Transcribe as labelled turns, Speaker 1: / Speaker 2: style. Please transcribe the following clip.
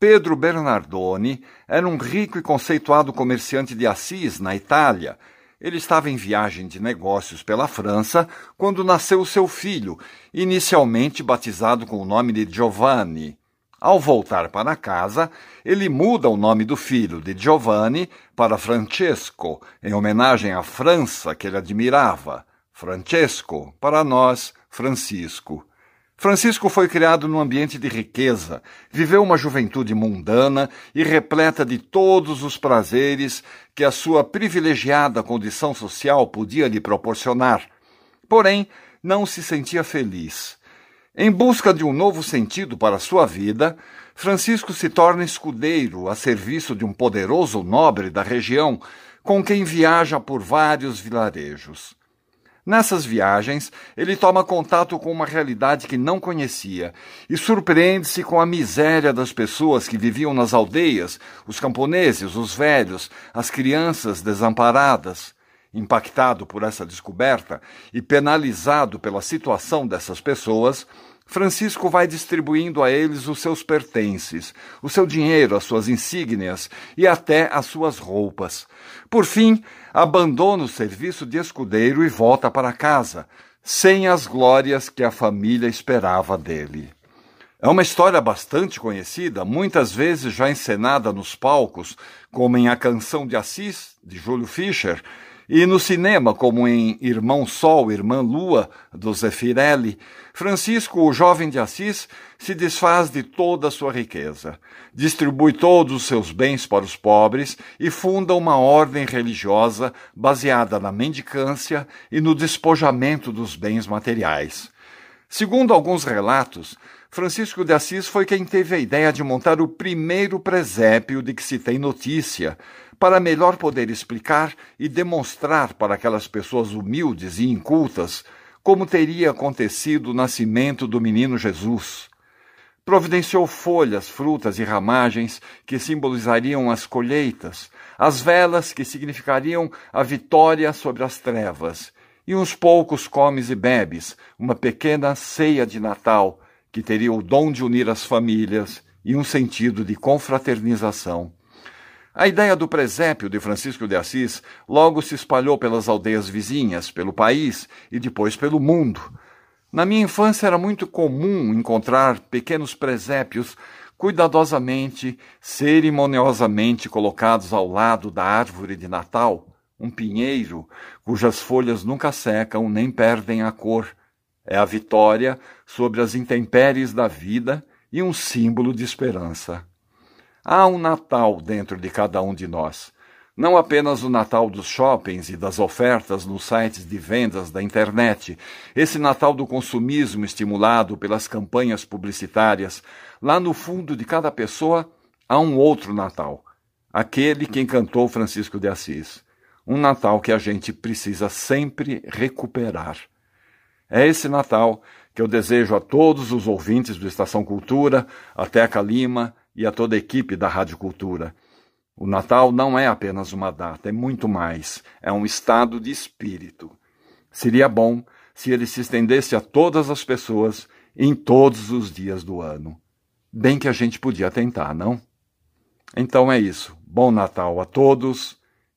Speaker 1: Pedro Bernardoni era um rico e conceituado comerciante de Assis, na Itália. Ele estava em viagem de negócios pela França quando nasceu seu filho, inicialmente batizado com o nome de Giovanni. Ao voltar para casa, ele muda o nome do filho de Giovanni para Francesco, em homenagem à França que ele admirava. Francesco, para nós, Francisco. Francisco foi criado num ambiente de riqueza, viveu uma juventude mundana e repleta de todos os prazeres que a sua privilegiada condição social podia lhe proporcionar. Porém, não se sentia feliz. Em busca de um novo sentido para sua vida, Francisco se torna escudeiro a serviço de um poderoso nobre da região, com quem viaja por vários vilarejos. Nessas viagens, ele toma contato com uma realidade que não conhecia e surpreende-se com a miséria das pessoas que viviam nas aldeias, os camponeses, os velhos, as crianças desamparadas. Impactado por essa descoberta e penalizado pela situação dessas pessoas, Francisco vai distribuindo a eles os seus pertences, o seu dinheiro, as suas insígnias e até as suas roupas. Por fim, abandona o serviço de escudeiro e volta para casa, sem as glórias que a família esperava dele. É uma história bastante conhecida, muitas vezes já encenada nos palcos, como em A Canção de Assis, de Júlio Fischer, e no cinema, como em Irmão Sol, Irmã Lua, do Zeffirelli, Francisco, o jovem de Assis, se desfaz de toda a sua riqueza, distribui todos os seus bens para os pobres e funda uma ordem religiosa baseada na mendicância e no despojamento dos bens materiais. Segundo alguns relatos, Francisco de Assis foi quem teve a ideia de montar o primeiro presépio de que se tem notícia, para melhor poder explicar e demonstrar para aquelas pessoas humildes e incultas como teria acontecido o nascimento do menino Jesus. Providenciou folhas, frutas e ramagens que simbolizariam as colheitas, as velas que significariam a vitória sobre as trevas, e uns poucos comes e bebes, uma pequena ceia de Natal que teria o dom de unir as famílias e um sentido de confraternização. A ideia do presépio de Francisco de Assis logo se espalhou pelas aldeias vizinhas, pelo país e depois pelo mundo. Na minha infância era muito comum encontrar pequenos presépios cuidadosamente, cerimoniosamente colocados ao lado da árvore de Natal, um pinheiro cujas folhas nunca secam nem perdem a cor. É a vitória sobre as intempéries da vida e um símbolo de esperança. Há um Natal dentro de cada um de nós. Não apenas o Natal dos shoppings e das ofertas nos sites de vendas da internet, esse Natal do consumismo estimulado pelas campanhas publicitárias. Lá no fundo de cada pessoa há um outro Natal, aquele que encantou Francisco de Assis. Um Natal que a gente precisa sempre recuperar. É esse Natal que eu desejo a todos os ouvintes do Estação Cultura, a Teca Lima, e a toda a equipe da Rádio Cultura. O Natal não é apenas uma data, é muito mais. É um estado de espírito. Seria bom se ele se estendesse a todas as pessoas em todos os dias do ano. Bem que a gente podia tentar, não? Então é isso. Bom Natal a todos